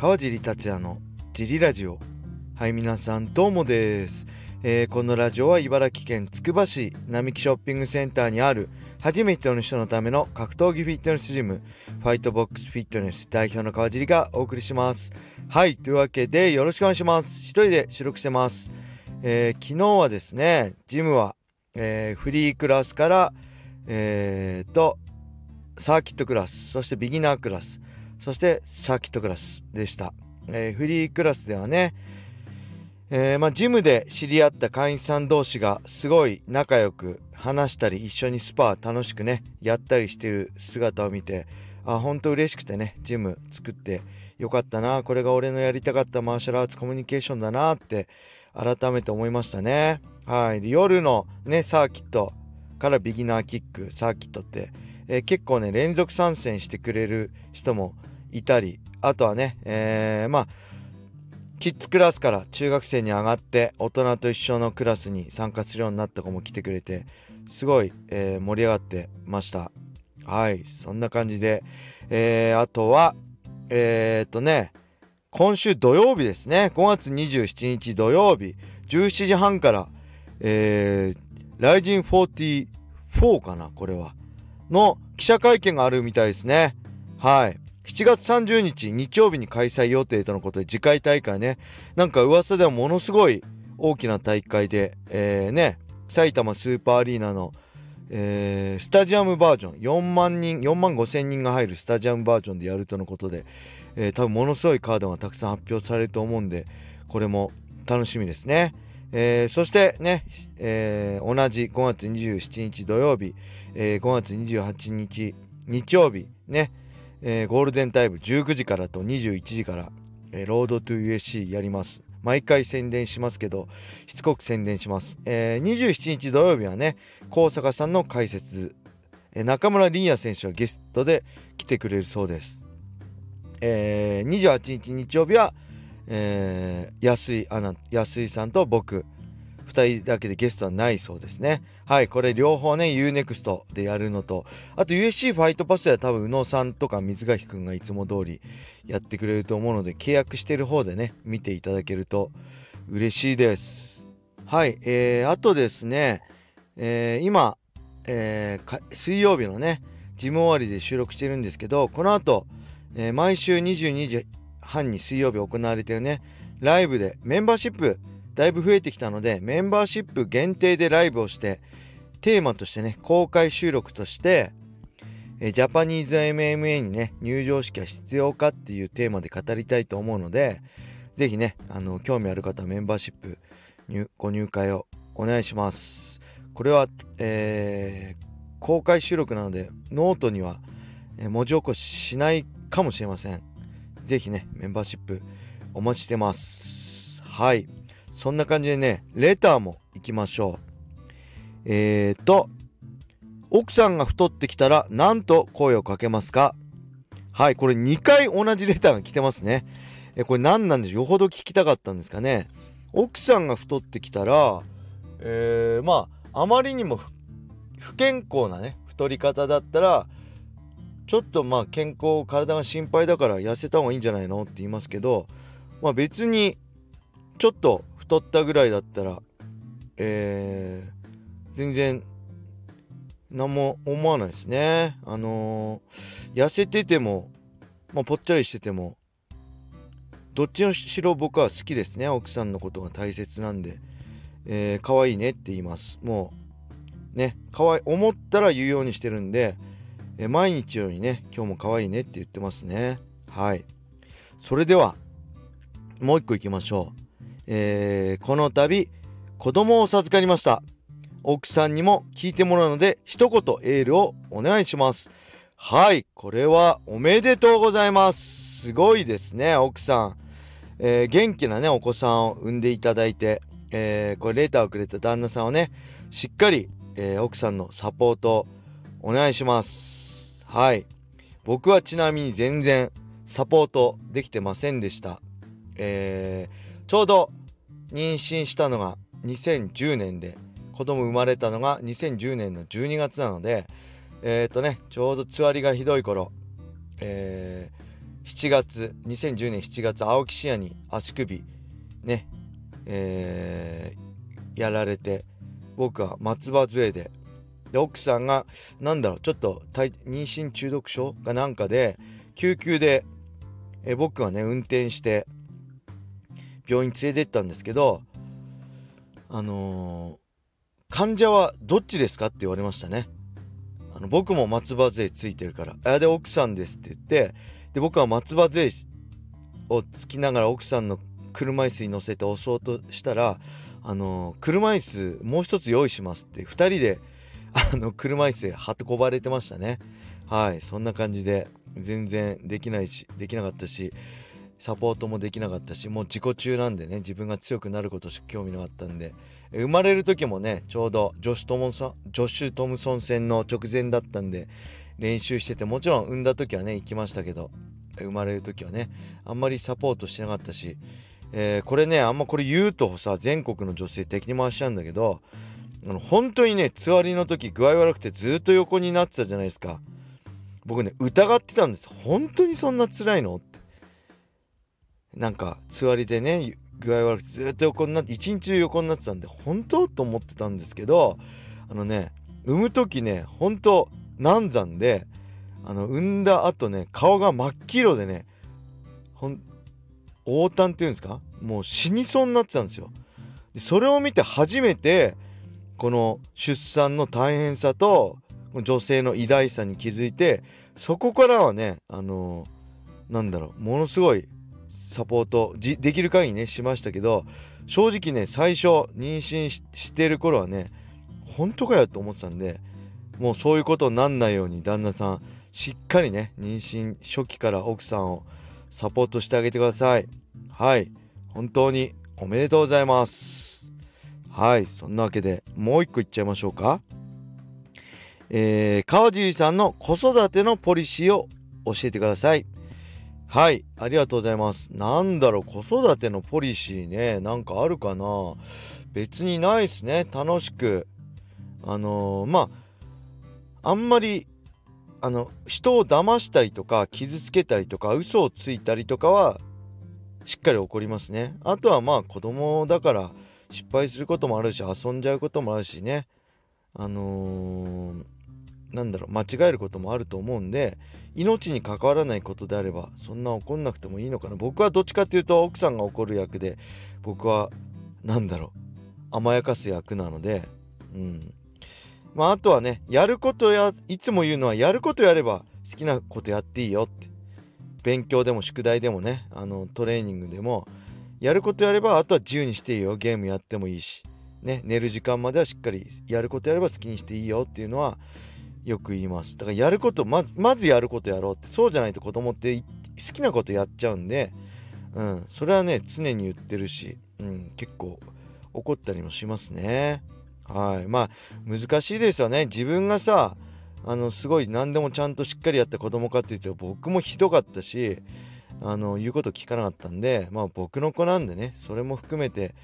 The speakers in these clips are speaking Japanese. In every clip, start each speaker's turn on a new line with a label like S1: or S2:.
S1: 川尻達也のジリラジオ。はい皆さんどうもです、えーこのラジオは茨城県つくば市並木ショッピングセンターにある初めての人のための格闘技フィットネスジムファイトボックスフィットネス代表の川尻がお送りします。はいというわけでよろしくお願いします。一人で収録してます、えー昨日はですねジムは、えーフリークラスからえー、とサーキットクラスそしてビギナークラスそしてサーキットクラスでした、えーフリークラスではね、えーまあ、ジムで知り合った会員さん同士がすごい仲良く話したり一緒にスパ楽しくねやったりしてる姿を見てあ本当嬉しくてねジム作ってよかったなこれが俺のやりたかったマーシャルアーツコミュニケーションだなって改めて思いましたね。はい。で夜のねサーキットからビギナーキックサーキットって、えー結構ね連続参戦してくれる人もいたりあとはね、えーまあキッズクラスから中学生に上がって大人と一緒のクラスに参加するようになった子も来てくれてすごい、えー盛り上がってました。はいそんな感じで、えーあとはえー、っとね今週土曜日ですね。5月27日土曜日17時半からえー、ライジン44かなこれは。の記者会見があるみたいですね。はい。7月30日日曜日に開催予定とのことで次回大会ねなんか噂ではものすごい大きな大会で、えーね埼玉スーパーアリーナの、えースタジアムバージョン4万人4万5千人が入るスタジアムバージョンでやるとのことで、えー多分ものすごいカードがたくさん発表されると思うんでこれも楽しみですね。えーそしてね、えー同じ5月27日土曜日、えー5月28日日曜日ね、えーゴールデンタイム19時からと21時から、えーロードトゥ USC やります。毎回宣伝しますけどしつこく宣伝します、えー27日土曜日はね高坂さんの解説、えー中村凛也選手はゲストで来てくれるそうです、えー28日日曜日は、えー安井アナ安井さんと僕2人だけでゲストはないそうですね。はいこれ両方ね UNEXT でやるのと。あと USC ファイトパスでは多分宇野さんとか水垣くんがいつも通りやってくれると思うので契約してる方でね見ていただけると嬉しいです。はいえー、あとですね、えー今、えー水曜日のねジム終わりで収録してるんですけどこの後、えー毎週22時半に水曜日行われてるねライブでメンバーシップだいぶ増えてきたのでメンバーシップ限定でライブをしてテーマとしてね公開収録としてえジャパニーズ MMA にね入場式は必要かっていうテーマで語りたいと思うのでぜひねあの興味ある方はメンバーシップご入会をお願いします。これは、えー公開収録なのでノートには文字起こししないかもしれません。ぜひねメンバーシップお待ちしてます。はい。そんな感じでねレターも行きましょう。えーと奥さんが太ってきたら何と声をかけますか？はいこれ2回同じレターが来てますね。えこれ何なんでしょう？よほど聞きたかったんですかね。奥さんが太ってきたらえー、まああまりにも不健康なね太り方だったらちょっとまあ健康体が心配だから痩せた方がいいんじゃないの？って言いますけどまあ別にちょっと太ったぐらいだったらえー、全然何も思わないですね。あのー痩せててもまあぽっちゃりしててもどっちのしろ僕は好きですね。奥さんのことが大切なんで。えー、可愛いねって言います。もうね可愛い思ったら言うようにしてるんで、えー毎日ようにね今日も可愛いねって言ってますね。はい。それではもう一個いきましょう。えーこの度子供を授かりました。奥さんにも聞いてもらうので一言エールをお願いします。はいこれはおめでとうございます。すごいですね奥さん、えー元気なねお子さんを産んでいただいて、えーこれレーターをくれた旦那さんをねしっかり、えー奥さんのサポートお願いします。はい。僕はちなみに全然サポートできてませんでした。えーちょうど妊娠したのが2010年で子供生まれたのが2010年の12月なのでえっ、とねちょうどつわりがひどい頃、えー7月2010年7月青木視野に足首ねえー、やられて僕は松葉杖でで奥さんが何だろうちょっと妊娠中毒症かなんかで救急でえ僕はね運転して病院連れてったんですけどあのー、患者はどっちですかって言われましたね。あの僕も松葉杖ついてるから。あで奥さんですって言ってで僕は松葉杖をつきながら奥さんの車椅子に乗せて押そうとしたらあの車椅子もう一つ用意しますって2人であの車椅子へ運ばれてましたね。はいそんな感じで全然できないしできなかったしサポートもできなかったしもう自己中なんでね自分が強くなることしか興味なかったんで。生まれる時もねちょうどジョシュ・トムソンジョシュ・トムソン戦の直前だったんで練習しててもちろん産んだ時はね行きましたけど生まれる時はねあんまりサポートしてなかったし、えー、これねあんまこれ言うとさ全国の女性敵に回しちゃうんだけどあの本当にねつわりの時具合悪くてずっと横になってたじゃないですか。僕ね疑ってたんです。本当にそんな辛いのって。なんかつわりでね具合悪くてずっと横になって一日中横になってたんで本当と思ってたんですけどあのね産む時ね本当難産であの産んだ後ね顔が真っ黄色でねほん横端っていうんですか？もう死にそうになってたんですよ。でそれを見て初めてこの出産の大変さと女性の偉大さに気づいてそこからはねあのー、なんだろうものすごいサポートできる限りねしましたけど正直ね最初妊娠してる頃はね本当かよと思ってたんでもうそういうことになんないように旦那さんしっかりね妊娠初期から奥さんをサポートしてあげてください。はい。本当におめでとうございます。はい。そんなわけでもう一個いっちゃいましょうか。えー、川尻さんの子育てのポリシーを教えてください。はい。ありがとうございます。なんだろう子育てのポリシーね。なんかあるかな。別にないっすね。楽しく。あのー、まああんまりあの人を騙したりとか傷つけたりとか嘘をついたりとかはしっかり起こりますね。あとはまあ子供だから失敗することもあるし遊んじゃうこともあるしね。あのー、なんだろう間違えることもあると思うんで命に関わらないことであればそんな怒んなくてもいいのかな僕はどっちかっていうと奥さんが怒る役で僕は何だろう甘やかす役なのでうんまあ、あとはね、やることや、いつも言うのは、やることやれば好きなことやっていいよって。勉強でも宿題でもね、あの、トレーニングでも、やることやれば、あとは自由にしていいよ。ゲームやってもいいし。ね、寝る時間まではしっかりやることやれば好きにしていいよっていうのは、よく言います。だからやること、まず、まずやることやろうって。そうじゃないと子供って好きなことやっちゃうんで、うん、それはね、常に言ってるし、うん、結構怒ったりもしますね。はいまあ難しいですよね自分がさあのすごい何でもちゃんとしっかりやった子供かって言うと僕もひどかったしあの言うこと聞かなかったんでまあ僕の子なんでねそれも含めて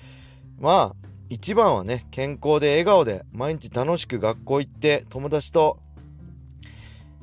S1: まあ一番はね健康で笑顔で毎日楽しく学校行って友達と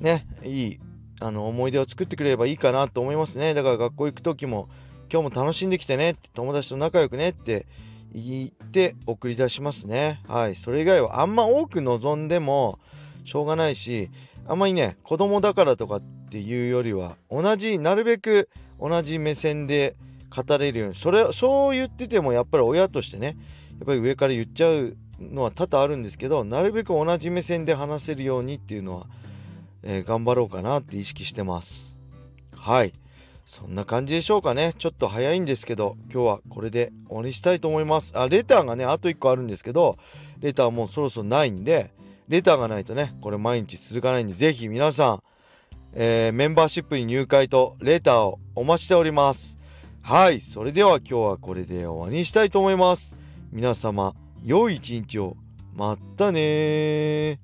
S1: ねいいあの思い出を作ってくれればいいかなと思いますねだから学校行く時も今日も楽しんできてねって友達と仲良くねって言って送り出しますね。はい。それ以外はあんま多く望んでもしょうがないし、あんまりね、子供だからとかっていうよりは、同じ、なるべく同じ目線で語れるように、それ、そう言っててもやっぱり親としてね、やっぱり上から言っちゃうのは多々あるんですけど、なるべく同じ目線で話せるようにっていうのは、えー、頑張ろうかなって意識してます。はい。そんな感じでしょうかね。ちょっと早いんですけど、今日はこれで終わりしたいと思います。あ、レターがね、あと1個あるんですけど、レターもうそろそろないんで、レターがないとね、これ毎日続かないんで、ぜひ皆さん、えー、メンバーシップに入会とレターをお待ちしております。はい、それでは今日はこれで終わりにしたいと思います。皆様、良い一日を。またね